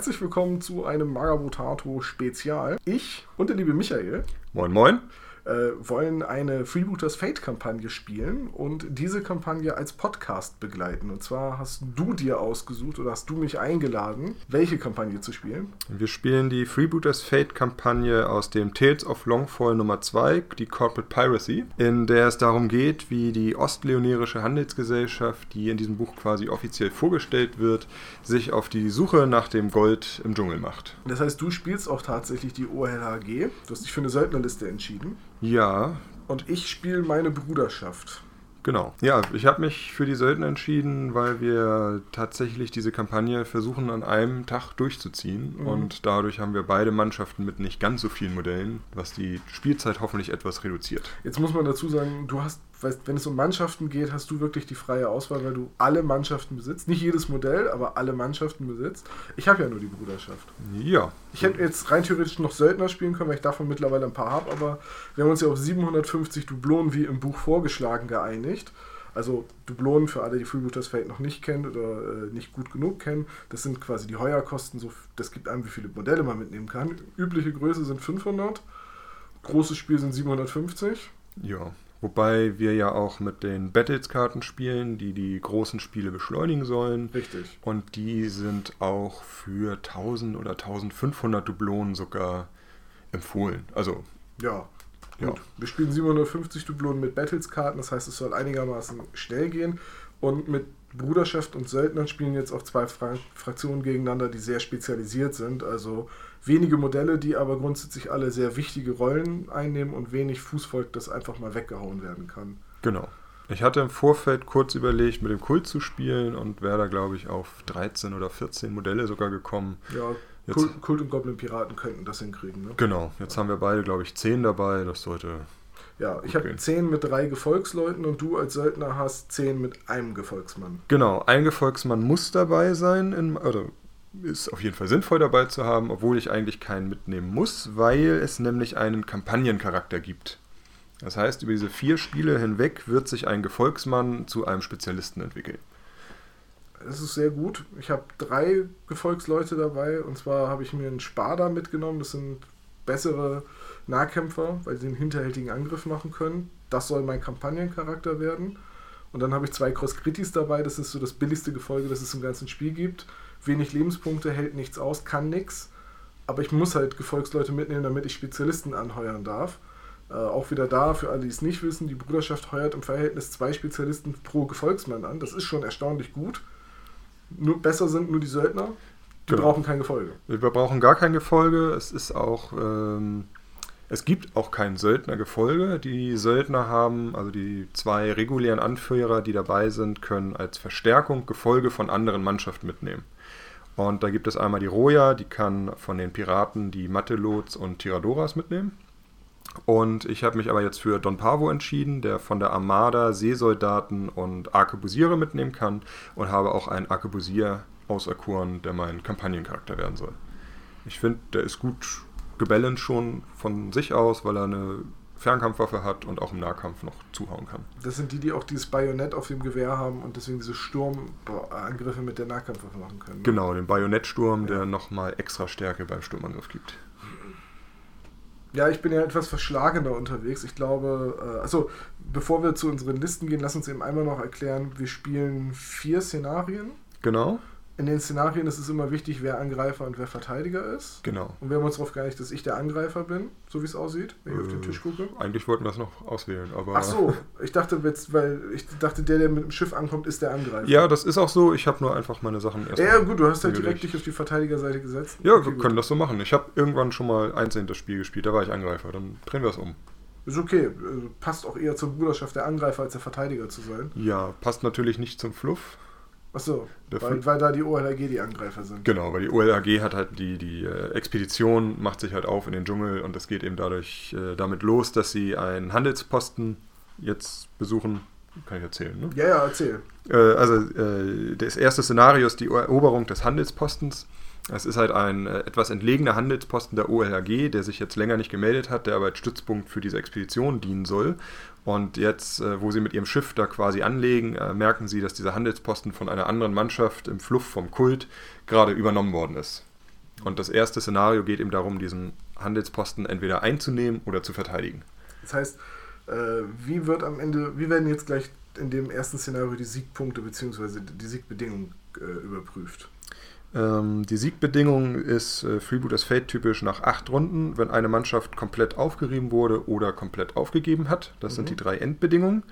herzlich willkommen zu einem Magabotato Spezial. Ich und der liebe Michael Moin, moin. Äh, wollen eine Freebooters Fate-Kampagne spielen und diese Kampagne als Podcast begleiten. Und zwar hast du dir ausgesucht oder hast du mich eingeladen, welche Kampagne zu spielen. Wir spielen die Freebooters Fate-Kampagne aus dem Tales of Longfall Nummer 2, die Corporate Piracy, in der es darum geht, wie die ostleonerische Handelsgesellschaft, die in diesem Buch quasi offiziell vorgestellt wird, sich auf die Suche nach dem Gold im Dschungel macht. Das heißt, du spielst auch tatsächlich die OLHG. Du hast dich für eine Söldnerliste entschieden. Ja, Und ich spiele meine Bruderschaft. Genau. Ja, ich habe mich für die Söldner entschieden, weil wir tatsächlich diese Kampagne versuchen an einem Tag durchzuziehen. Mhm. Und dadurch haben wir beide Mannschaften mit nicht ganz so vielen Modellen, was die Spielzeit hoffentlich etwas reduziert. Jetzt muss man dazu sagen, du hast, weißt, wenn es um Mannschaften geht, hast du wirklich die freie Auswahl, weil du alle Mannschaften besitzt. Nicht jedes Modell, aber alle Mannschaften besitzt. Ich habe ja nur die Bruderschaft. Ja. Ich hätte jetzt rein theoretisch noch Söldner spielen können, weil ich davon mittlerweile ein paar habe, aber wir haben uns ja auf 750 Dublonen wie im Buch vorgeschlagen geeinigt. Also Dublonen für alle, die Freebooters Fate noch nicht kennen oder äh, nicht gut genug kennen, das sind quasi die Heuerkosten, so, das gibt einem, wie viele Modelle man mitnehmen kann. Übliche Größe sind 500, großes Spiel sind 750. Ja. Wobei wir ja auch mit den Battles-Karten spielen, die die großen Spiele beschleunigen sollen. Richtig. Und die sind auch für 1000 oder 1500 Dublonen sogar empfohlen. Also, Ja. Ja. Gut. Wir spielen 750 Dublonen mit Battles-Karten, das heißt, es soll einigermaßen schnell gehen. Und mit Bruderschaft und Söldnern spielen jetzt auch zwei Fra Fraktionen gegeneinander, die sehr spezialisiert sind. Also wenige Modelle, die aber grundsätzlich alle sehr wichtige Rollen einnehmen und wenig Fußvolk, das einfach mal weggehauen werden kann. genau. Ich hatte im Vorfeld kurz überlegt, mit dem Kult zu spielen und wäre da, glaube ich, auf 13 oder 14 Modelle sogar gekommen. Ja, Jetzt- Kult, Kult und Goblin-Piraten könnten das hinkriegen. Ne? Genau, jetzt haben wir beide, glaube ich, 10 dabei. Das sollte. Ja, ich Okay. habe 10 mit drei Gefolgsleuten und du als Söldner hast 10 mit einem Gefolgsmann. Genau, ein Gefolgsmann muss dabei sein, in, oder ist auf jeden Fall sinnvoll dabei zu haben, obwohl ich eigentlich keinen mitnehmen muss, weil es nämlich einen Kampagnencharakter gibt. Das heißt, über diese vier Spiele hinweg wird sich ein Gefolgsmann zu einem Spezialisten entwickeln. Es ist sehr gut. Ich habe drei Gefolgsleute dabei und zwar habe ich mir einen Spada mitgenommen. Das sind bessere Nahkämpfer, weil sie einen hinterhältigen Angriff machen können. Das soll mein Kampagnencharakter werden. Und dann habe ich zwei Cross-Kritis dabei. Das ist so das billigste Gefolge, das es im ganzen Spiel gibt. Wenig Lebenspunkte, hält nichts aus, kann nichts. Aber ich muss halt Gefolgsleute mitnehmen, damit ich Spezialisten anheuern darf. Äh, auch wieder da, für alle, die es nicht wissen, die Bruderschaft heuert im Verhältnis zwei Spezialisten pro Gefolgsmann an. Das ist schon erstaunlich gut. Nur besser sind nur die Söldner. Die Genau. brauchen kein Gefolge. Wir brauchen gar kein Gefolge. Es ist auch. Ähm, es gibt auch kein Söldnergefolge. Die Söldner haben, also die zwei regulären Anführer, die dabei sind, können als Verstärkung Gefolge von anderen Mannschaften mitnehmen. Und da gibt es einmal die Roja, die kann von den Piraten die Matelots und Tiradoras mitnehmen. Und ich habe mich aber jetzt für Don Pavo entschieden, der von der Armada Seesoldaten und Arkebusiere mitnehmen kann und habe auch einen Arkebusier auserkoren, der mein Kampagnencharakter werden soll. Ich finde, der ist gut gebalanced schon von sich aus, weil er eine Fernkampfwaffe hat und auch im Nahkampf noch zuhauen kann. Das sind die, die auch dieses Bajonett auf dem Gewehr haben und deswegen diese Sturmangriffe mit der Nahkampfwaffe machen können. Genau, den Bajonettsturm, Ja. der nochmal extra Stärke beim Sturmangriff gibt. Ja, ich bin ja etwas verschlagener unterwegs. Ich glaube, äh, also bevor wir zu unseren Listen gehen, lass uns eben einmal noch erklären, wir spielen vier Szenarien. Genau, In den Szenarien ist es immer wichtig, wer Angreifer und wer Verteidiger ist. genau. Und wir haben uns darauf geeinigt, dass ich der Angreifer bin, so wie es aussieht, wenn ich auf den Äh, Tisch gucke. Eigentlich wollten wir es noch auswählen, aber. Ach so, ich dachte jetzt, weil ich dachte, der, der mit dem Schiff ankommt, ist der Angreifer. Ja, das ist auch so. Ich habe nur einfach meine Sachen erst. Ja, gut, du hast halt direkt dich auf die Verteidigerseite gesetzt. Ja, Okay, wir gut. können das so machen. Ich habe irgendwann schon mal einzeln das Spiel gespielt, da war ich Angreifer. Dann drehen wir es um. Ist okay. Äh, Passt auch eher zur Bruderschaft der Angreifer als der Verteidiger zu sein. Ja, passt natürlich nicht zum Fluff. Achso, weil, weil da die OLAG die Angreifer sind. Genau, weil die OLAG hat halt die, die äh, Expedition, macht sich halt auf in den Dschungel und es geht eben dadurch äh, damit los, dass sie einen Handelsposten jetzt besuchen. Kann ich erzählen, ne? Ja, ja, erzähl. Äh, also äh, das erste Szenario ist die Eroberung des Handelspostens. Es ist halt ein äh, etwas entlegener Handelsposten der OLHG, der sich jetzt länger nicht gemeldet hat, der aber als Stützpunkt für diese Expedition dienen soll. Und jetzt, äh, wo sie mit ihrem Schiff da quasi anlegen, äh, merken sie, dass dieser Handelsposten von einer anderen Mannschaft im Fluff vom Kult gerade übernommen worden ist. Und das erste Szenario geht eben darum, diesen Handelsposten entweder einzunehmen oder zu verteidigen. Das heißt, äh, wie wird am Ende, wie werden jetzt gleich in dem ersten Szenario die Siegpunkte bzw. die Siegbedingungen äh, überprüft? Ähm, die Siegbedingung ist äh, Freebooters Fate typisch nach acht Runden, wenn eine Mannschaft komplett aufgerieben wurde oder komplett aufgegeben hat. Das mhm. sind die drei Endbedingungen.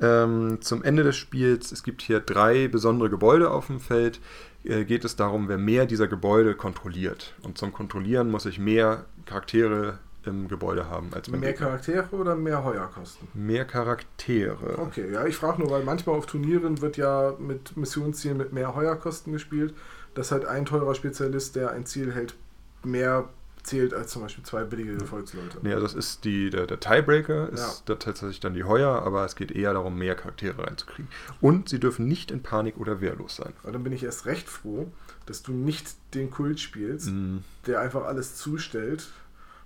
Ähm, zum Ende des Spiels, es gibt hier drei besondere Gebäude auf dem Feld, äh, geht es darum, wer mehr dieser Gebäude kontrolliert. Und zum Kontrollieren muss ich mehr Charaktere im Gebäude haben als Mehr Gegner. Charaktere oder mehr Heuerkosten? Mehr Charaktere. Okay, ja, ich frage nur, weil manchmal auf Turnieren wird ja mit Missionszielen mit mehr Heuerkosten gespielt, dass halt ein teurer Spezialist, der ein Ziel hält, mehr zählt als zum Beispiel zwei billige Gefolgsleute. Ja, das ist die, der, der Tiebreaker, ist ja. tatsächlich dann die Heuer, aber es geht eher darum, mehr Charaktere reinzukriegen. Und sie dürfen nicht in Panik oder wehrlos sein. Aber dann bin ich erst recht froh, dass du nicht den Kult spielst, mm. der einfach alles zustellt.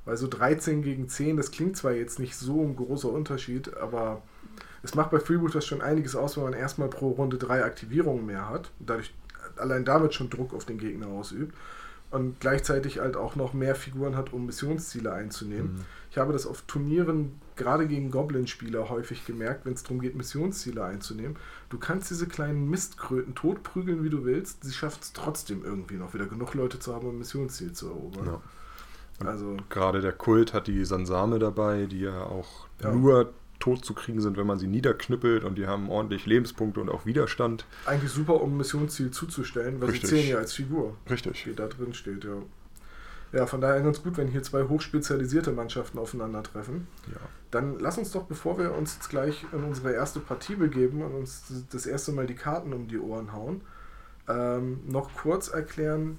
Weil so 13 gegen 10, das klingt zwar jetzt nicht so ein großer Unterschied, aber es macht bei Freebooters schon einiges aus, wenn man erstmal pro Runde drei Aktivierungen mehr hat. Dadurch allein damit schon Druck auf den Gegner ausübt und gleichzeitig halt auch noch mehr Figuren hat, um Missionsziele einzunehmen. Mhm. Ich habe das auf Turnieren gerade gegen Goblin-Spieler häufig gemerkt, wenn es darum geht, Missionsziele einzunehmen. Du kannst diese kleinen Mistkröten totprügeln, wie du willst. Sie schaffen es trotzdem irgendwie noch wieder genug Leute zu haben, um ein Missionsziel zu erobern. Ja. Also, gerade der Kult hat die Sansame dabei, die ja auch ja. nur tot zu kriegen sind, wenn man sie niederknüppelt und die haben ordentlich Lebenspunkte und auch Widerstand. Eigentlich super, um ein Missionsziel zuzustellen, weil Richtig. sie zählen ja als Figur. Richtig. Die da drin steht, ja. Ja, von daher ganz gut, wenn hier zwei hochspezialisierte Mannschaften aufeinandertreffen. Ja. Dann lass uns doch, bevor wir uns jetzt gleich in unsere erste Partie begeben und uns das erste Mal die Karten um die Ohren hauen, ähm, noch kurz erklären,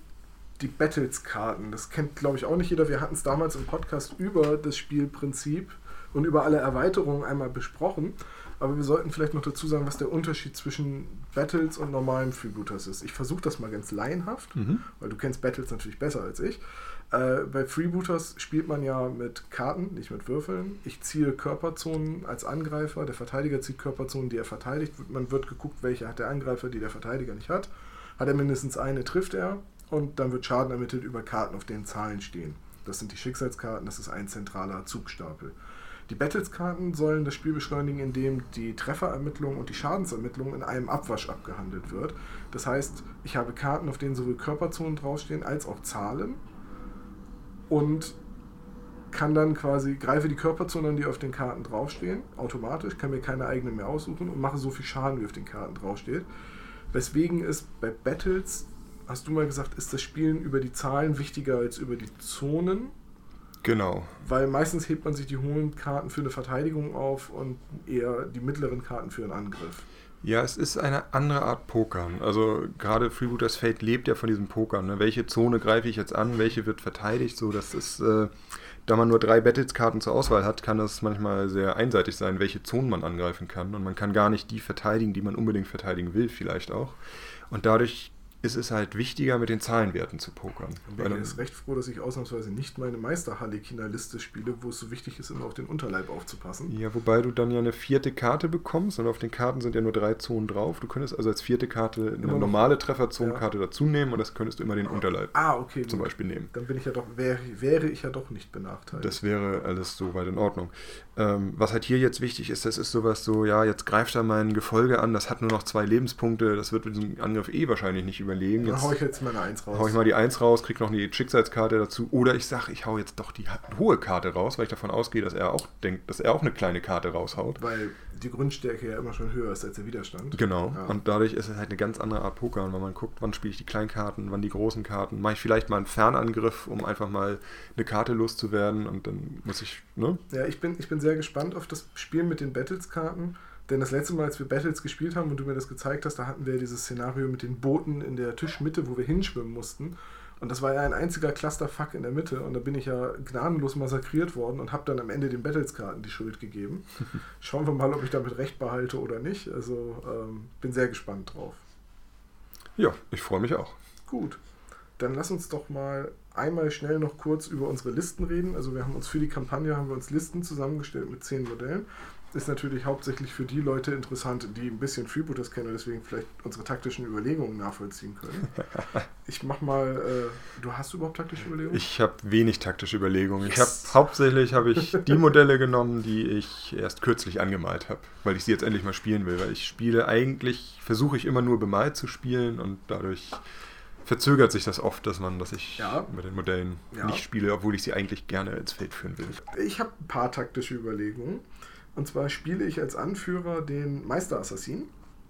die Battles-Karten. Das kennt, glaube ich, auch nicht jeder. Wir hatten es damals im Podcast über das Spielprinzip und über alle Erweiterungen einmal besprochen. Aber wir sollten vielleicht noch dazu sagen, was der Unterschied zwischen Battles und normalen Freebooters ist. Ich versuche das mal ganz laienhaft, mhm. weil du kennst Battles natürlich besser als ich. Äh, bei Freebooters spielt man ja mit Karten, nicht mit Würfeln. Ich ziehe Körperzonen als Angreifer, der Verteidiger zieht Körperzonen, die er verteidigt. Man wird geguckt, welche hat der Angreifer, die der Verteidiger nicht hat. Hat er mindestens eine, trifft er. Und dann wird Schaden ermittelt über Karten, auf denen Zahlen stehen. Das sind die Schicksalskarten, das ist ein zentraler Zugstapel. Die Battles-Karten sollen das Spiel beschleunigen, indem die Trefferermittlung und die Schadensermittlung in einem Abwasch abgehandelt wird. Das heißt, ich habe Karten, auf denen sowohl Körperzonen draufstehen als auch Zahlen und kann dann quasi, greife die Körperzonen, die auf den Karten draufstehen, automatisch, kann mir keine eigene mehr aussuchen und mache so viel Schaden, wie auf den Karten draufsteht. Weswegen ist bei Battles, hast du mal gesagt, ist das Spielen über die Zahlen wichtiger als über die Zonen? Genau. Weil meistens hebt man sich die hohen Karten für eine Verteidigung auf und eher die mittleren Karten für einen Angriff. Ja, es ist eine andere Art Pokern. Also gerade Freebooters Fate lebt ja von diesem Pokern. Ne? Welche Zone greife ich jetzt an, welche wird verteidigt? So, das ist, äh, da man nur drei Battles-Karten zur Auswahl hat, kann das manchmal sehr einseitig sein, welche Zonen man angreifen kann. Und man kann gar nicht die verteidigen, die man unbedingt verteidigen will, vielleicht auch. Und dadurch ist es halt wichtiger, mit den Zahlenwerten zu pokern. Ich bin jetzt recht froh, dass ich ausnahmsweise nicht meine Meister-Harlequiner-Liste spiele, wo es so wichtig ist, immer auf den Unterleib aufzupassen. Ja, wobei du dann ja eine vierte Karte bekommst und auf den Karten sind ja nur drei Zonen drauf. Du könntest also als vierte Karte eine immer normale Trefferzonenkarte ja. dazu nehmen und das könntest du immer den Unterleib ah, okay, zum Beispiel nehmen. Dann bin ich ja doch, wäre, wäre ich ja doch nicht benachteiligt. Das wäre alles soweit in Ordnung. Ähm, was halt hier jetzt wichtig ist, das ist sowas so, ja, jetzt greift er mein Gefolge an, das hat nur noch zwei Lebenspunkte, das wird mit diesem Angriff eh wahrscheinlich nicht überlegen. Jetzt, dann hau ich jetzt meine Eins raus. Hau ich mal die Eins raus, krieg noch die Schicksalskarte dazu. Oder ich sage, ich hau jetzt doch die hohe Karte raus, weil ich davon ausgehe, dass er auch denkt, dass er auch eine kleine Karte raushaut. Weil die Grundstärke ja immer schon höher ist als der Widerstand. Genau. Ja. Und dadurch ist es halt eine ganz andere Art Poker, weil man guckt, wann spiele ich die kleinen Karten, wann die großen Karten. Mache ich vielleicht mal einen Fernangriff, um einfach mal eine Karte loszuwerden und dann muss ich, ne? Ja, ich bin, ich bin sehr gespannt auf das Spiel mit den Battles-Karten. Denn das letzte Mal, als wir Battles gespielt haben und du mir das gezeigt hast, da hatten wir dieses Szenario mit den Booten in der Tischmitte, wo wir hinschwimmen mussten. Und das war ja ein einziger Clusterfuck in der Mitte. Und da bin ich ja gnadenlos massakriert worden und habe dann am Ende den Battles-Karten die Schuld gegeben. Schauen wir mal, ob ich damit recht behalte oder nicht. Also ähm, bin sehr gespannt drauf. Ja, ich freue mich auch. Gut. Dann lass uns doch mal einmal schnell noch kurz über unsere Listen reden. Also wir haben uns für die Kampagne haben wir uns Listen zusammengestellt mit zehn Modellen. Ist natürlich hauptsächlich für die Leute interessant, die ein bisschen Freebooters kennen und deswegen vielleicht unsere taktischen Überlegungen nachvollziehen können. Ich mach mal, äh, du hast überhaupt taktische Überlegungen? Ich habe wenig taktische Überlegungen. Yes. Ich habe hauptsächlich habe ich die Modelle genommen, die ich erst kürzlich angemalt habe, weil ich sie jetzt endlich mal spielen will. Weil ich spiele eigentlich, versuche ich immer nur bemalt zu spielen und dadurch verzögert sich das oft, dass man, dass ich Ja. mit den Modellen Ja. nicht spiele, obwohl ich sie eigentlich gerne ins Feld führen will. Ich habe ein paar taktische Überlegungen. Und zwar spiele ich als Anführer den Meisterassassin.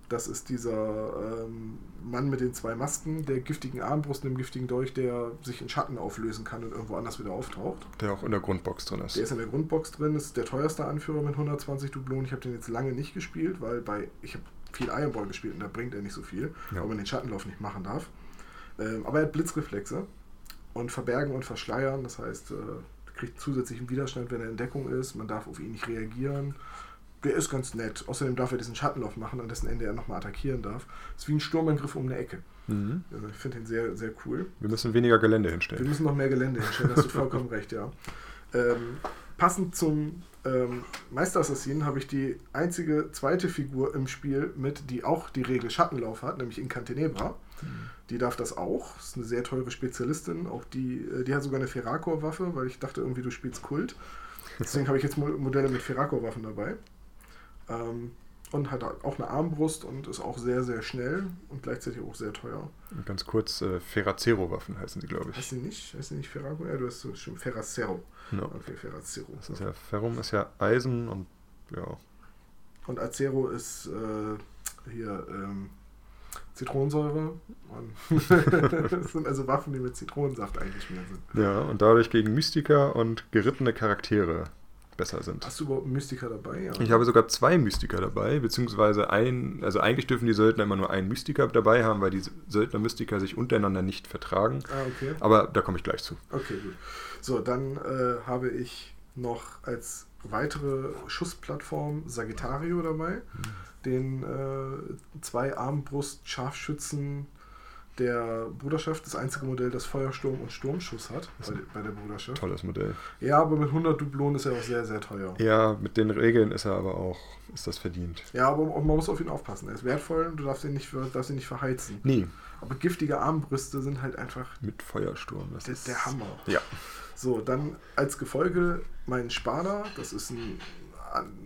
Das ist dieser ähm, Mann mit den zwei Masken, der giftigen Armbrust und dem giftigen Dolch, der sich in Schatten auflösen kann und irgendwo anders wieder auftaucht. Der auch in der Grundbox drin ist. Der ist in der Grundbox drin, ist der teuerste Anführer mit 120 Dublonen. Ich habe den jetzt lange nicht gespielt, weil bei ich habe viel Iron Ball gespielt und da bringt er nicht so viel, Ja. weil man den Schattenlauf nicht machen darf. Ähm, aber er hat Blitzreflexe und verbergen und verschleiern. Das heißt, äh, kriegt zusätzlichen Widerstand, wenn er in Deckung ist. Man darf auf ihn nicht reagieren. Der ist ganz nett. Außerdem darf er diesen Schattenlauf machen, an dessen Ende er nochmal attackieren darf. ist wie ein Sturmangriff um eine Ecke. Mhm. Also ich finde ihn sehr, sehr cool. Wir müssen weniger Gelände Wir hinstellen. müssen noch mehr Gelände hinstellen, hast du vollkommen recht, ja. Ähm, passend zum ähm, Meisterassassinen habe ich die einzige zweite Figur im Spiel mit, die auch die Regel Schattenlauf hat, nämlich Incantenebra. Die darf das auch. Ist eine sehr teure Spezialistin. Auch die, äh, die hat sogar eine Ferrakor-Waffe, weil ich dachte irgendwie, du spielst Kult. Deswegen habe ich jetzt Mo- Modelle mit Ferrakor-Waffen dabei. Ähm, und hat auch eine Armbrust und ist auch sehr, sehr schnell und gleichzeitig auch sehr teuer. Und ganz kurz, äh, Ferracero-Waffen heißen sie, glaube Heißt ich. sie nicht? Heißt sie nicht Ferraco? Ja, du hast schon Ferracero. Ja. Okay, Ferracero. Das ist ja Ferrum ist ja Eisen und ja. Und Acero ist äh, hier ähm, Zitronensäure. Das sind also Waffen, die mit Zitronensaft eigentlich mehr sind. Ja, und dadurch gegen Mystiker und gerittene Charaktere besser sind. Hast du überhaupt Mystiker dabei? Ja. Ich habe sogar zwei Mystiker dabei, beziehungsweise ein, also eigentlich dürfen die Söldner immer nur einen Mystiker dabei haben, weil die Söldner-Mystiker sich untereinander nicht vertragen. Ah, okay. Aber da komme ich gleich zu. Okay, gut. So, dann äh, habe ich noch als weitere Schussplattform Sagittario dabei. Den äh, zwei Armbrust-Scharfschützen der Bruderschaft. Das einzige Modell, das Feuersturm und Sturmschuss hat bei, bei der Bruderschaft. Tolles Modell. Ja, aber mit 100 Dublonen ist er auch sehr, sehr teuer. Ja, mit den Regeln ist er aber auch, ist das verdient. Ja, aber man muss auf ihn aufpassen. Er ist wertvoll und du darfst ihn nicht, darfst ihn nicht verheizen. Nee, Aber giftige Armbrüste sind halt einfach mit Feuersturm. Das der, ist der Hammer. Ja. So, dann als Gefolge mein Spada. Das ist ein,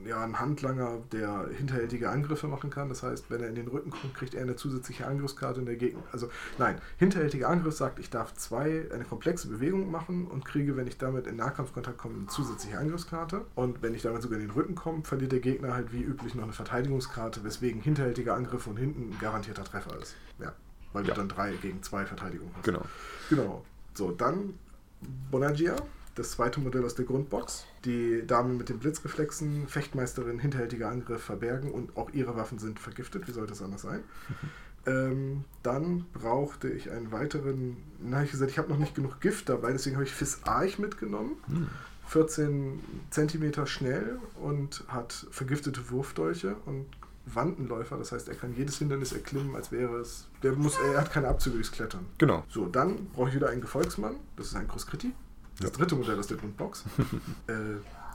ja, ein Handlanger, der hinterhältige Angriffe machen kann. Das heißt, wenn er in den Rücken kommt, kriegt er eine zusätzliche Angriffskarte und der Gegner. Also, nein, hinterhältiger Angriff sagt, ich darf zwei, eine komplexe Bewegung machen und kriege, wenn ich damit in Nahkampfkontakt komme, eine zusätzliche Angriffskarte. Und wenn ich damit sogar in den Rücken komme, verliert der Gegner halt wie üblich noch eine Verteidigungskarte, weswegen hinterhältiger Angriff von hinten ein garantierter Treffer ist. Ja. Weil Ja. du dann drei gegen zwei Verteidigung hast. Genau. Genau. So, dann Bonagia, das zweite Modell aus der Grundbox. Die Dame mit den Blitzreflexen, Fechtmeisterin, hinterhältiger Angriff, verbergen und auch ihre Waffen sind vergiftet. Wie sollte es anders sein? ähm, dann brauchte ich einen weiteren. Na, hab ich gesagt, ich habe noch nicht genug Gift dabei, deswegen habe ich Fis Arch mitgenommen. Hm. 14 Zentimeter schnell und hat vergiftete Wurfdolche und Wandenläufer. Das heißt, er kann jedes Hindernis erklimmen, als wäre es. Der muss, er hat keine Abzüge durchs Klettern. Genau. So, dann brauche ich wieder einen Gefolgsmann. Das ist ein Crosscritti. Das Ja. dritte Modell aus der Grundbox. äh,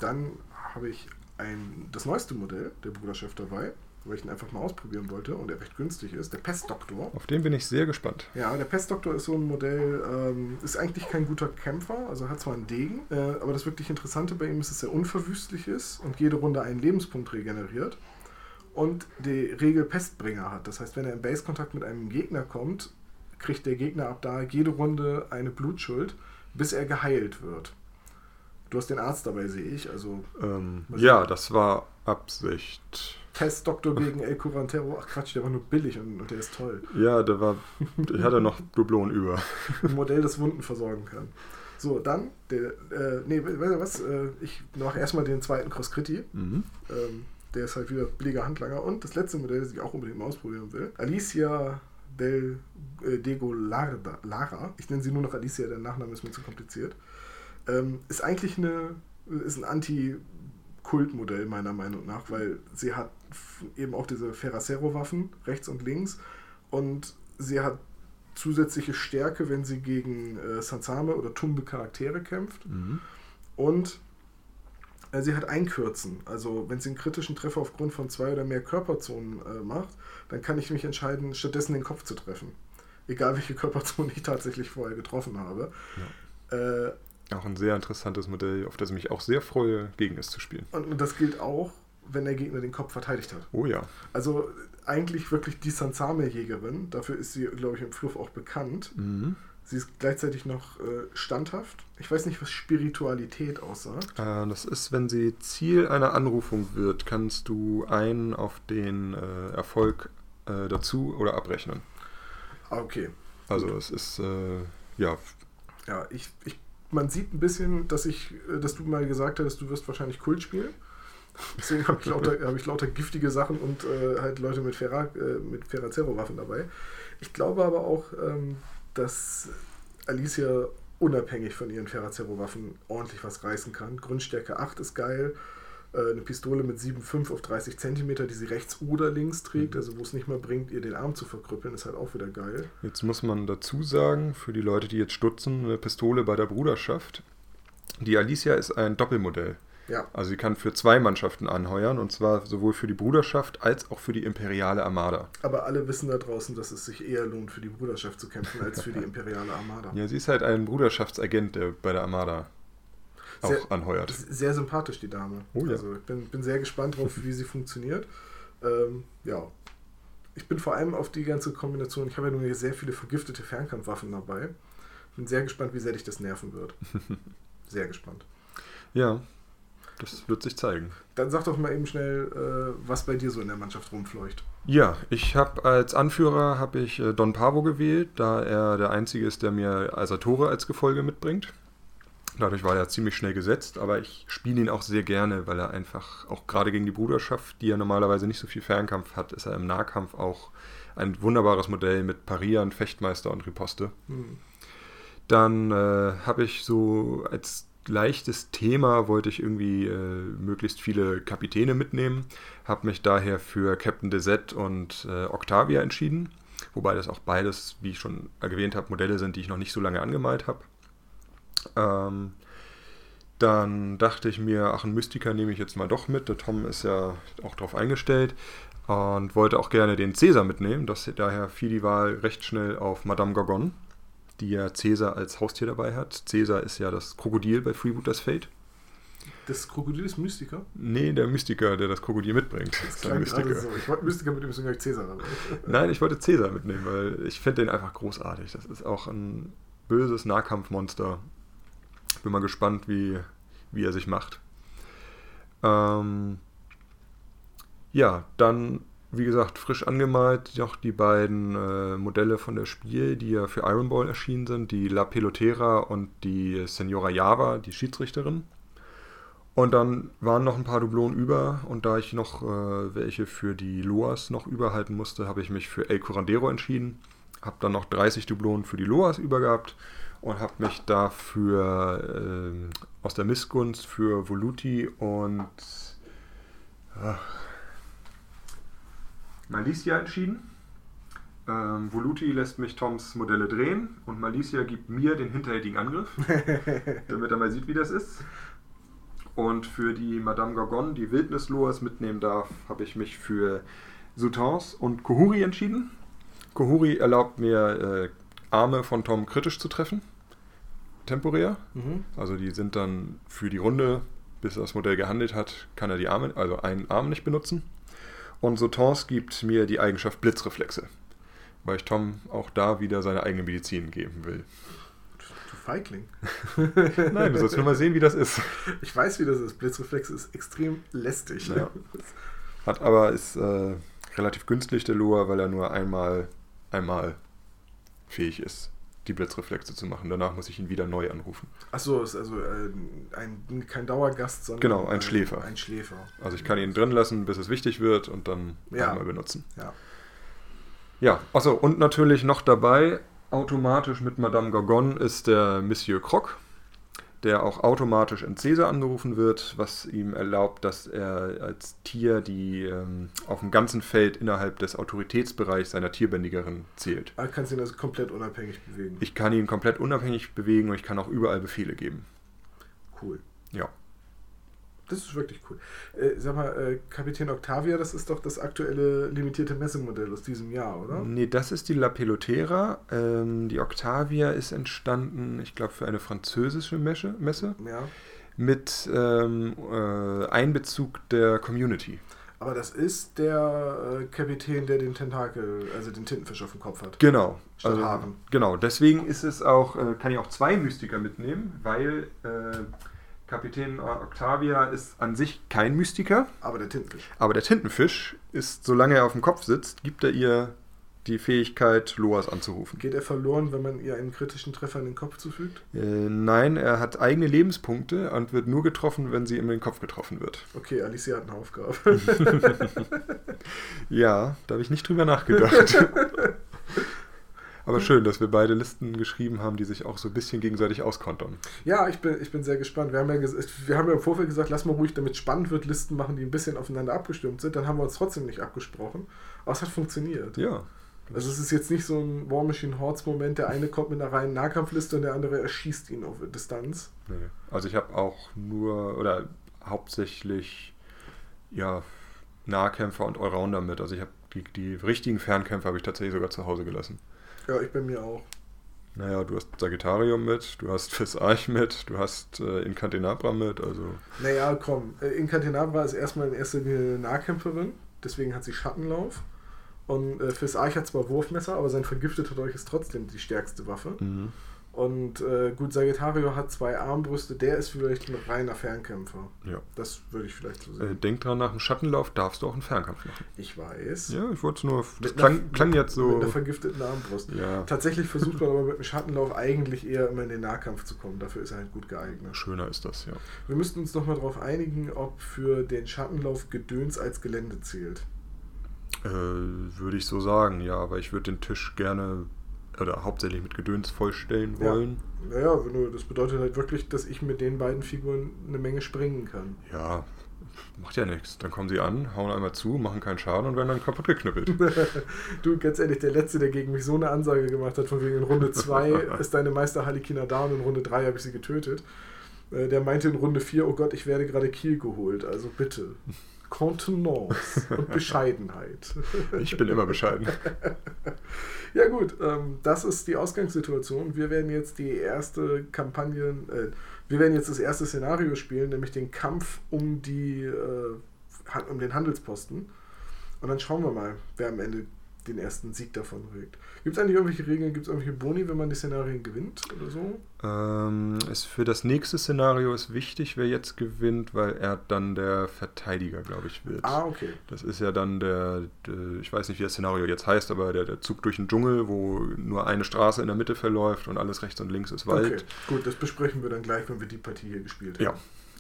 dann habe ich ein, das neueste Modell der Bruderschaft dabei, weil ich ihn einfach mal ausprobieren wollte und er recht günstig ist. Der Pestdoktor. Auf den bin ich sehr gespannt. Ja, der Pestdoktor ist so ein Modell, ähm, ist eigentlich kein guter Kämpfer, also hat zwar einen Degen, äh, aber das wirklich Interessante bei ihm ist, dass er unverwüstlich ist und jede Runde einen Lebenspunkt regeneriert und die Regel Pestbringer hat. Das heißt, wenn er in Base-Kontakt mit einem Gegner kommt, kriegt der Gegner ab da jede Runde eine Blutschuld, bis er geheilt wird. Du hast den Arzt dabei, sehe ich, also Ähm, ja, das war Absicht. Pestdoktor gegen El Curantero. Ach Quatsch, der war nur billig und, und der ist toll. Ja, der war. Ich hatte noch Dublonen über. ein Modell, das Wunden versorgen kann. So, dann, der, äh, nee, weißt du was? Äh, ich mache erstmal den zweiten Crosscritti. Mhm. Ähm, der ist halt wieder billiger Handlanger. Und das letzte Modell, das ich auch unbedingt mal ausprobieren will. Alicia del äh, Dego Larda, Lara. Ich nenne sie nur noch Alicia, der Nachname ist mir zu kompliziert. Ähm, ist eigentlich eine, ist ein Anti-Kult-Modell meiner Meinung nach, weil sie hat eben auch diese Ferracero-Waffen rechts und links und sie hat zusätzliche Stärke, wenn sie gegen äh, Sansame oder Tumbe Charaktere kämpft. Mhm. Und sie hat einkürzen. Also wenn sie einen kritischen Treffer aufgrund von zwei oder mehr Körperzonen äh, macht, dann kann ich mich entscheiden, stattdessen den Kopf zu treffen. Egal welche Körperzone ich tatsächlich vorher getroffen habe. Ja. Äh, auch ein sehr interessantes Modell, auf das ich mich auch sehr freue, gegen es zu spielen. Und das gilt auch, wenn der Gegner den Kopf verteidigt hat. Oh ja. Also eigentlich wirklich die Sansame-Jägerin. Dafür ist sie, glaube ich, im Fluff auch bekannt. Mhm. Sie ist gleichzeitig noch äh, standhaft. Ich weiß nicht, was Spiritualität aussagt. Äh, das ist, wenn sie Ziel einer Anrufung wird, kannst du einen auf den äh, Erfolg äh, dazu oder abrechnen. Ah, okay. Also es ist, äh, ja. Ja, ich, ich, man sieht ein bisschen, dass ich, äh, dass du mal gesagt hast, du wirst wahrscheinlich Kult spielen. Deswegen habe ich, lauter, hab ich lauter giftige Sachen und halt Leute mit, Ferra, mit Ferrazero-Waffen dabei. Ich glaube aber auch, ähm, dass Alicia unabhängig von ihren Ferrazero-Waffen ordentlich was reißen kann. Grundstärke 8 ist geil. Äh, eine Pistole mit 7,5 auf 30 cm, die sie rechts oder links trägt, mhm. also wo es nicht mehr bringt, ihr den Arm zu verkrüppeln, ist halt auch wieder geil. Jetzt muss man dazu sagen, für die Leute, die jetzt stutzen, eine Pistole bei der Bruderschaft. Die Alicia ist ein Doppelmodell. Ja. Also sie kann für zwei Mannschaften anheuern und zwar sowohl für die Bruderschaft als auch für die imperiale Armada. Aber alle wissen da draußen, dass es sich eher lohnt, für die Bruderschaft zu kämpfen, als für die imperiale Armada. Ja, sie ist halt ein Bruderschaftsagent, der bei der Armada auch sehr, anheuert. Sehr sympathisch, die Dame. Oh, ja. Also ich bin, bin sehr gespannt drauf, wie sie funktioniert. Ähm, ja. Ich bin vor allem auf die ganze Kombination, ich habe ja nun sehr viele vergiftete Fernkampfwaffen dabei. Bin sehr gespannt, wie sehr dich das nerven wird. sehr gespannt. Ja, das wird sich zeigen. Dann sag doch mal eben schnell, äh, was bei dir so in der Mannschaft rumfleucht. Ja, ich habe als Anführer habe ich äh, Don Pavo gewählt, da er der einzige ist, der mir Asatore als Gefolge mitbringt. Dadurch war er ziemlich schnell gesetzt, aber ich spiele ihn auch sehr gerne, weil er einfach auch gerade gegen die Bruderschaft, die ja normalerweise nicht so viel Fernkampf hat, ist er im Nahkampf auch ein wunderbares Modell mit Parieren, Fechtmeister und Riposte. Hm. Dann äh, habe ich so als leichtes Thema wollte ich irgendwie äh, möglichst viele Kapitäne mitnehmen, habe mich daher für Captain Desette und äh, Octavia entschieden, wobei das auch beides, wie ich schon erwähnt habe, Modelle sind, die ich noch nicht so lange angemalt habe. Ähm, dann dachte ich mir, ach, einen Mystiker nehme ich jetzt mal doch mit. Der Tom ist ja auch darauf eingestellt und wollte auch gerne den Cäsar mitnehmen. Das, daher fiel die Wahl recht schnell auf Madame Gorgon die ja Cäsar als Haustier dabei hat. Cäsar ist ja das Krokodil bei Freebooters Fate. Das Krokodil ist Mystiker? Nee, der Mystiker, der das Krokodil mitbringt. Das ein Mystiker. So. Ich wollte Mystiker mitnehmen, deswegen ich Cäsar dabei. Nein, ich wollte Cäsar mitnehmen, weil ich finde den einfach großartig. Das ist auch ein böses Nahkampfmonster. Bin mal gespannt, wie, wie er sich macht. Ähm, ja, dann wie gesagt, frisch angemalt, noch die beiden äh, Modelle von der Spiel, die ja für Iron Ball erschienen sind, die La Pelotera und die Senora Java, die Schiedsrichterin. Und dann waren noch ein paar Dublonen über und da ich noch äh, welche für die Loas noch überhalten musste, habe ich mich für El Curandero entschieden. Habe dann noch 30 Dublonen für die Loas übergehabt und habe mich dafür äh, aus der Missgunst für Voluti und ach, Malicia entschieden. Ähm, Voluti lässt mich Toms Modelle drehen und Malicia gibt mir den hinterhältigen Angriff, damit er mal sieht, wie das ist. Und für die Madame Gorgon, die Wildnisloas mitnehmen darf, habe ich mich für Soutans und Kohuri entschieden. Kohuri erlaubt mir, äh, Arme von Tom kritisch zu treffen. Temporär. Mhm. Also die sind dann für die Runde, bis das Modell gehandelt hat, kann er die Arme, also einen Arm nicht benutzen. Und Sotons gibt mir die Eigenschaft Blitzreflexe, weil ich Tom auch da wieder seine eigene Medizin geben will. Du Feigling. Nein, du sollst nur mal sehen, wie das ist. Ich weiß, wie das ist. Blitzreflexe ist extrem lästig. Ja. Hat aber ist äh, relativ günstig der Lua, weil er nur einmal einmal fähig ist die Blitzreflexe zu machen. Danach muss ich ihn wieder neu anrufen. Achso, ist also äh, ein, kein Dauergast, sondern genau, ein, ein, Schläfer. Ein Schläfer. Also ich kann ihn drin lassen, bis es wichtig wird und dann ja. einmal benutzen. Ja. Ja, achso, und natürlich noch dabei, automatisch mit Madame Gorgon ist der Monsieur Croc der auch automatisch in Caesar angerufen wird, was ihm erlaubt, dass er als Tier die ähm, auf dem ganzen Feld innerhalb des Autoritätsbereichs seiner Tierbändigerin zählt. Ah, kannst du ihn also komplett unabhängig bewegen? Ich kann ihn komplett unabhängig bewegen und ich kann auch überall Befehle geben. Cool. Ja. Das ist wirklich cool. Äh, sag mal, äh, Kapitän Octavia, das ist doch das aktuelle limitierte Messemodell aus diesem Jahr, oder? Nee, das ist die La Pelotera. Ähm, die Octavia ist entstanden, ich glaube, für eine französische Messe, Messe Ja. mit ähm, äh, Einbezug der Community. Aber das ist der äh, Kapitän, der den Tentakel, also den Tintenfisch auf dem Kopf hat. Genau. Statt Also, Haaren. genau, deswegen ist es auch, äh, kann ich auch zwei Mystiker mitnehmen, weil äh, Kapitän Octavia ist an sich kein Mystiker, Aber der Tintenfisch. aber der Tintenfisch ist, solange er auf dem Kopf sitzt, gibt er ihr die Fähigkeit, Loas anzurufen. Geht er verloren, wenn man ihr einen kritischen Treffer in den Kopf zufügt? Äh, nein, er hat eigene Lebenspunkte und wird nur getroffen, wenn sie ihm in den Kopf getroffen wird. Okay, Alicia hat eine Aufgabe. Ja, da habe ich nicht drüber nachgedacht. Aber schön, dass wir beide Listen geschrieben haben, die sich auch so ein bisschen gegenseitig auskontern. ja, ich bin, ich bin sehr gespannt. Wir haben, ja wir haben ja im Vorfeld gesagt, lass mal ruhig, damit spannend wird, Listen machen, die ein bisschen aufeinander abgestimmt sind. Dann haben wir uns trotzdem nicht abgesprochen. Aber es hat funktioniert. Ja, Also es ist jetzt nicht so ein War Machine Hordes Moment, der eine kommt mit einer reinen Nahkampfliste und der andere erschießt ihn auf Distanz. nee. Also ich habe auch nur oder hauptsächlich ja Nahkämpfer und Allrounder mit. Also ich habe die, die richtigen Fernkämpfer habe ich tatsächlich sogar zu Hause gelassen. Ja, ich bei mir auch. Naja, du hast Sagittarium mit, du hast Fis Arch mit, du hast äh, Incantenabra mit, also Naja, komm. Äh, Incantenabra ist erstmal in erster Linie eine Nahkämpferin, deswegen hat sie Schattenlauf. Und äh, Fis Arch hat zwar Wurfmesser, aber sein vergifteter Dolch ist trotzdem die stärkste Waffe. mhm. Und äh, gut, Sagittario hat zwei Armbrüste, der ist vielleicht ein reiner Fernkämpfer. ja. Das würde ich vielleicht so Äh, sehen. denk dran, nach dem Schattenlauf darfst du auch einen Fernkampf machen. Ich weiß. Ja, ich wollte es nur. Das Mit klang, einer- klang jetzt Mit einer so. vergifteten Armbrust. Ja, Tatsächlich versucht man aber mit dem Schattenlauf eigentlich eher immer in den Nahkampf zu kommen. Dafür ist er halt gut geeignet. schöner ist das, ja. Wir müssten uns nochmal darauf einigen, ob für den Schattenlauf Gedöns als Gelände zählt. Äh, würde ich so sagen, ja, aber ich würde den Tisch gerne oder hauptsächlich mit Gedöns vollstellen Ja. wollen. Naja, wenn du, das bedeutet halt wirklich, dass ich mit den beiden Figuren eine Menge springen kann. Ja, macht ja nichts. Dann kommen sie an, hauen einmal zu, machen keinen Schaden und werden dann kaputt geknüppelt. Du, ganz ehrlich, der Letzte, der gegen mich so eine Ansage gemacht hat, von wegen in Runde 2 ist deine Meister Harlequina da und in Runde 3 habe ich sie getötet. Äh, Der meinte in Runde 4, oh Gott, ich werde gerade Kiel geholt. Also bitte. Kontenance und Bescheidenheit. Ich bin immer bescheiden. Ja gut, ähm, das ist die Ausgangssituation. Wir werden jetzt die erste Kampagne, äh, wir werden jetzt das erste Szenario spielen, nämlich den Kampf um die äh, um den Handelsposten. Und dann schauen wir mal, wer am Ende den ersten Sieg davon regt. Gibt es eigentlich irgendwelche Regeln, gibt es irgendwelche Boni, wenn man die Szenarien gewinnt oder so? Ähm, ist für das nächste Szenario ist wichtig, wer jetzt gewinnt, weil er dann der Verteidiger, glaube ich, wird. Ah, okay. Das ist ja dann der, der, ich weiß nicht, wie das Szenario jetzt heißt, aber der, der Zug durch den Dschungel, wo nur eine Straße in der Mitte verläuft und alles rechts und links ist Wald. Okay, gut, das besprechen wir dann gleich, wenn wir die Partie hier gespielt haben. Ja.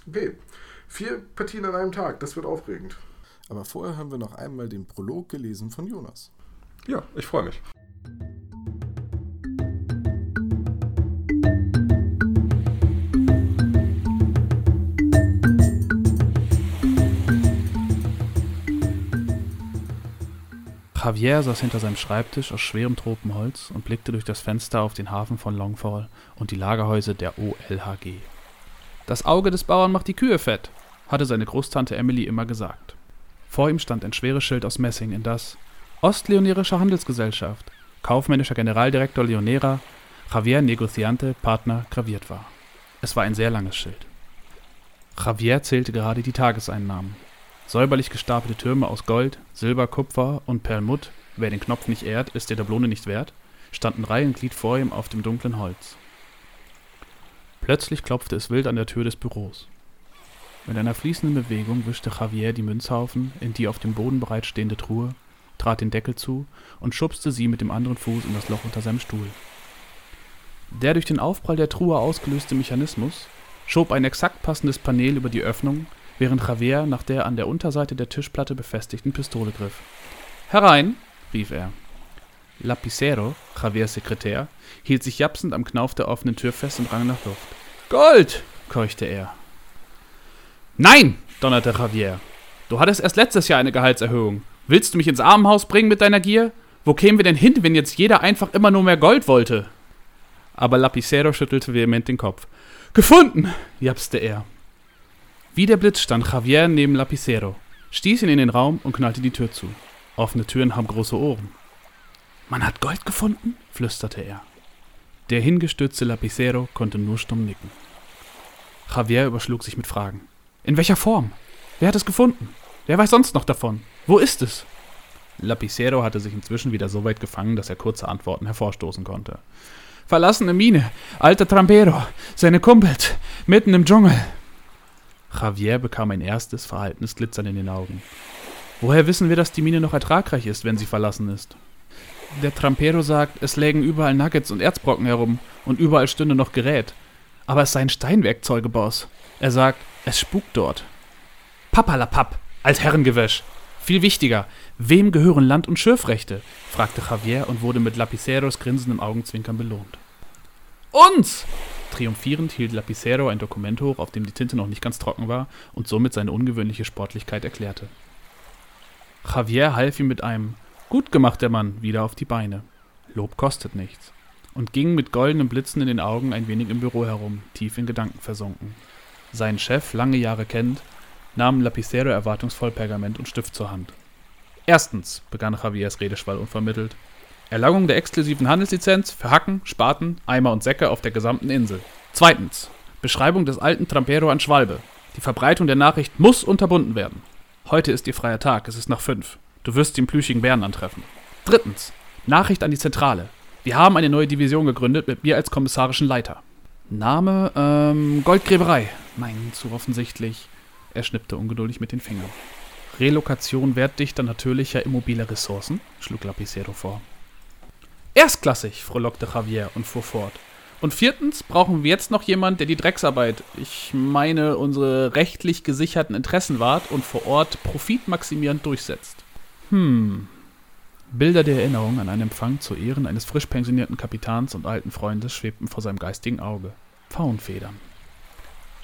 Okay, vier Partien an einem Tag, das wird aufregend. Aber vorher haben wir noch einmal den Prolog gelesen von Jonas. Ja, ich freue mich. Javier saß hinter seinem Schreibtisch aus schwerem Tropenholz und blickte durch das Fenster auf den Hafen von Longfall und die Lagerhäuser der OLHG. Das Auge des Bauern macht die Kühe fett, hatte seine Großtante Emily immer gesagt. Vor ihm stand ein schweres Schild aus Messing, in das Ostleonerische Handelsgesellschaft, kaufmännischer Generaldirektor Leonera, Javier Negociante, Partner, graviert war. Es war ein sehr langes Schild. Javier zählte gerade die Tageseinnahmen. Säuberlich gestapelte Türme aus Gold, Silber, Kupfer und Perlmutt, wer den Knopf nicht ehrt, ist der Doblone nicht wert, standen Reihenglied vor ihm auf dem dunklen Holz. Plötzlich klopfte es wild an der Tür des Büros. Mit einer fließenden Bewegung wischte Javier die Münzhaufen in die auf dem Boden bereitstehende Truhe, trat den Deckel zu und schubste sie mit dem anderen Fuß in das Loch unter seinem Stuhl. Der durch den Aufprall der Truhe ausgelöste Mechanismus schob ein exakt passendes Panel über die Öffnung, während Javier nach der an der Unterseite der Tischplatte befestigten Pistole griff. Herein, rief er. Lapicero, Javiers Sekretär, hielt sich japsend am Knauf der offenen Tür fest und rang nach Luft. Gold! keuchte er. Nein! donnerte Javier. Du hattest erst letztes Jahr eine Gehaltserhöhung. Willst du mich ins Armenhaus bringen mit deiner Gier? Wo kämen wir denn hin, wenn jetzt jeder einfach immer nur mehr Gold wollte? Aber Lapicero schüttelte vehement den Kopf. Gefunden! japste er. Wie der Blitz stand Javier neben Lapicero, stieß ihn in den Raum und knallte die Tür zu. Offene Türen haben große Ohren. Man hat Gold gefunden? flüsterte er. Der hingestürzte Lapicero konnte nur stumm nicken. Javier überschlug sich mit Fragen. In welcher Form? Wer hat es gefunden? Wer weiß sonst noch davon? Wo ist es? Lapicero hatte sich inzwischen wieder so weit gefangen, dass er kurze Antworten hervorstoßen konnte. Verlassene Mine, alter Trampero, seine Kumpels, mitten im Dschungel. Javier bekam ein erstes verhaltenes Glitzern in den Augen. Woher wissen wir, dass die Mine noch ertragreich ist, wenn sie verlassen ist? Der Trampero sagt, es lägen überall Nuggets und Erzbrocken herum und überall stünde noch Gerät. Aber es seien Steinwerkzeugeboss. Er sagt, es spukt dort. Papalapap, als Herrengewäsch. Viel wichtiger, wem gehören Land- und Schürfrechte? fragte Javier und wurde mit Lapiceros grinsendem Augenzwinkern belohnt. Uns! Triumphierend hielt Lapicero ein Dokument hoch, auf dem die Tinte noch nicht ganz trocken war und somit seine ungewöhnliche Sportlichkeit erklärte. Javier half ihm mit einem Gut gemacht, der Mann, wieder auf die Beine. Lob kostet nichts. Und ging mit goldenen Blitzen in den Augen ein wenig im Büro herum, tief in Gedanken versunken. Sein Chef, lange Jahre kennt, nahm Lapicero erwartungsvoll Pergament und Stift zur Hand. Erstens, begann Javiers Redeschwall unvermittelt, Erlangung der exklusiven Handelslizenz für Hacken, Spaten, Eimer und Säcke auf der gesamten Insel. Zweitens, Beschreibung des alten Trampero an Schwalbe. Die Verbreitung der Nachricht muss unterbunden werden. Heute ist ihr freier Tag, es ist nach fünf. Du wirst den plüschigen Bären antreffen. Drittens, Nachricht an die Zentrale. Wir haben eine neue Division gegründet mit mir als kommissarischen Leiter. Name, ähm, Goldgräberei. Nein, zu offensichtlich. Er schnippte ungeduldig mit den Fingern. Relokation wertdichter natürlicher immobiler Ressourcen, schlug Lapicero vor. Erstklassig, frohlockte Javier und fuhr fort. Und viertens brauchen wir jetzt noch jemand, der die Drecksarbeit, ich meine unsere rechtlich gesicherten Interessen wahrt und vor Ort profitmaximierend durchsetzt. Hm. Bilder der Erinnerung an einen Empfang zu Ehren eines frisch pensionierten Kapitans und alten Freundes schwebten vor seinem geistigen Auge. Pfauenfedern.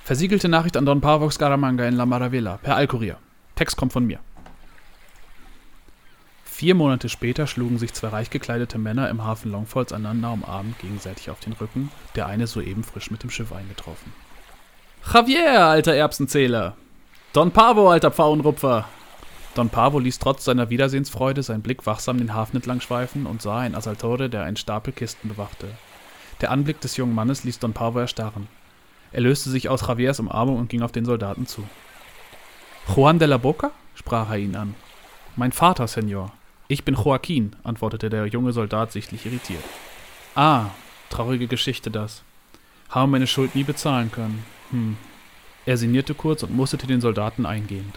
Versiegelte Nachricht an Don Pavo Scaramanga in La Maravilla per Alkurier. Text kommt von mir. Vier Monate später schlugen sich zwei reich gekleidete Männer im Hafen Longfalls einander umarmend gegenseitig auf den Rücken, der eine soeben frisch mit dem Schiff eingetroffen. Javier, alter Erbsenzähler! Don Pavo, alter Pfauenrupfer! Don Pavo ließ trotz seiner Wiedersehensfreude seinen Blick wachsam den Hafen entlang schweifen und sah ein Asaltore, der einen Stapel Kisten bewachte. Der Anblick des jungen Mannes ließ Don Pavo erstarren. Er löste sich aus Javiers Umarmung und ging auf den Soldaten zu. Juan de la Boca? sprach er ihn an. Mein Vater, Senor. Ich bin Joaquin, antwortete der junge Soldat sichtlich irritiert. Ah, traurige Geschichte das. Haben meine Schuld nie bezahlen können. Hm. Er sinnierte kurz und musterte den Soldaten eingehend.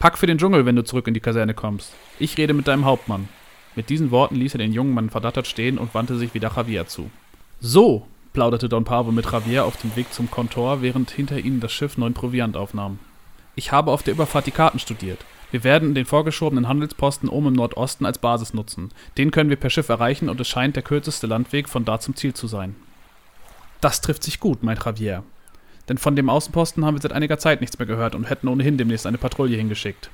Pack für den Dschungel, wenn du zurück in die Kaserne kommst. Ich rede mit deinem Hauptmann. Mit diesen Worten ließ er den jungen Mann verdattert stehen und wandte sich wieder Javier zu. So, plauderte Don Pavo mit Javier auf dem Weg zum Kontor, während hinter ihnen das Schiff neuen Proviant aufnahm. Ich habe auf der Überfahrt die Karten studiert. Wir werden den vorgeschobenen Handelsposten oben im Nordosten als Basis nutzen. Den können wir per Schiff erreichen und es scheint der kürzeste Landweg von da zum Ziel zu sein. Das trifft sich gut, meint Javier. Denn von dem Außenposten haben wir seit einiger Zeit nichts mehr gehört und hätten ohnehin demnächst eine Patrouille hingeschickt.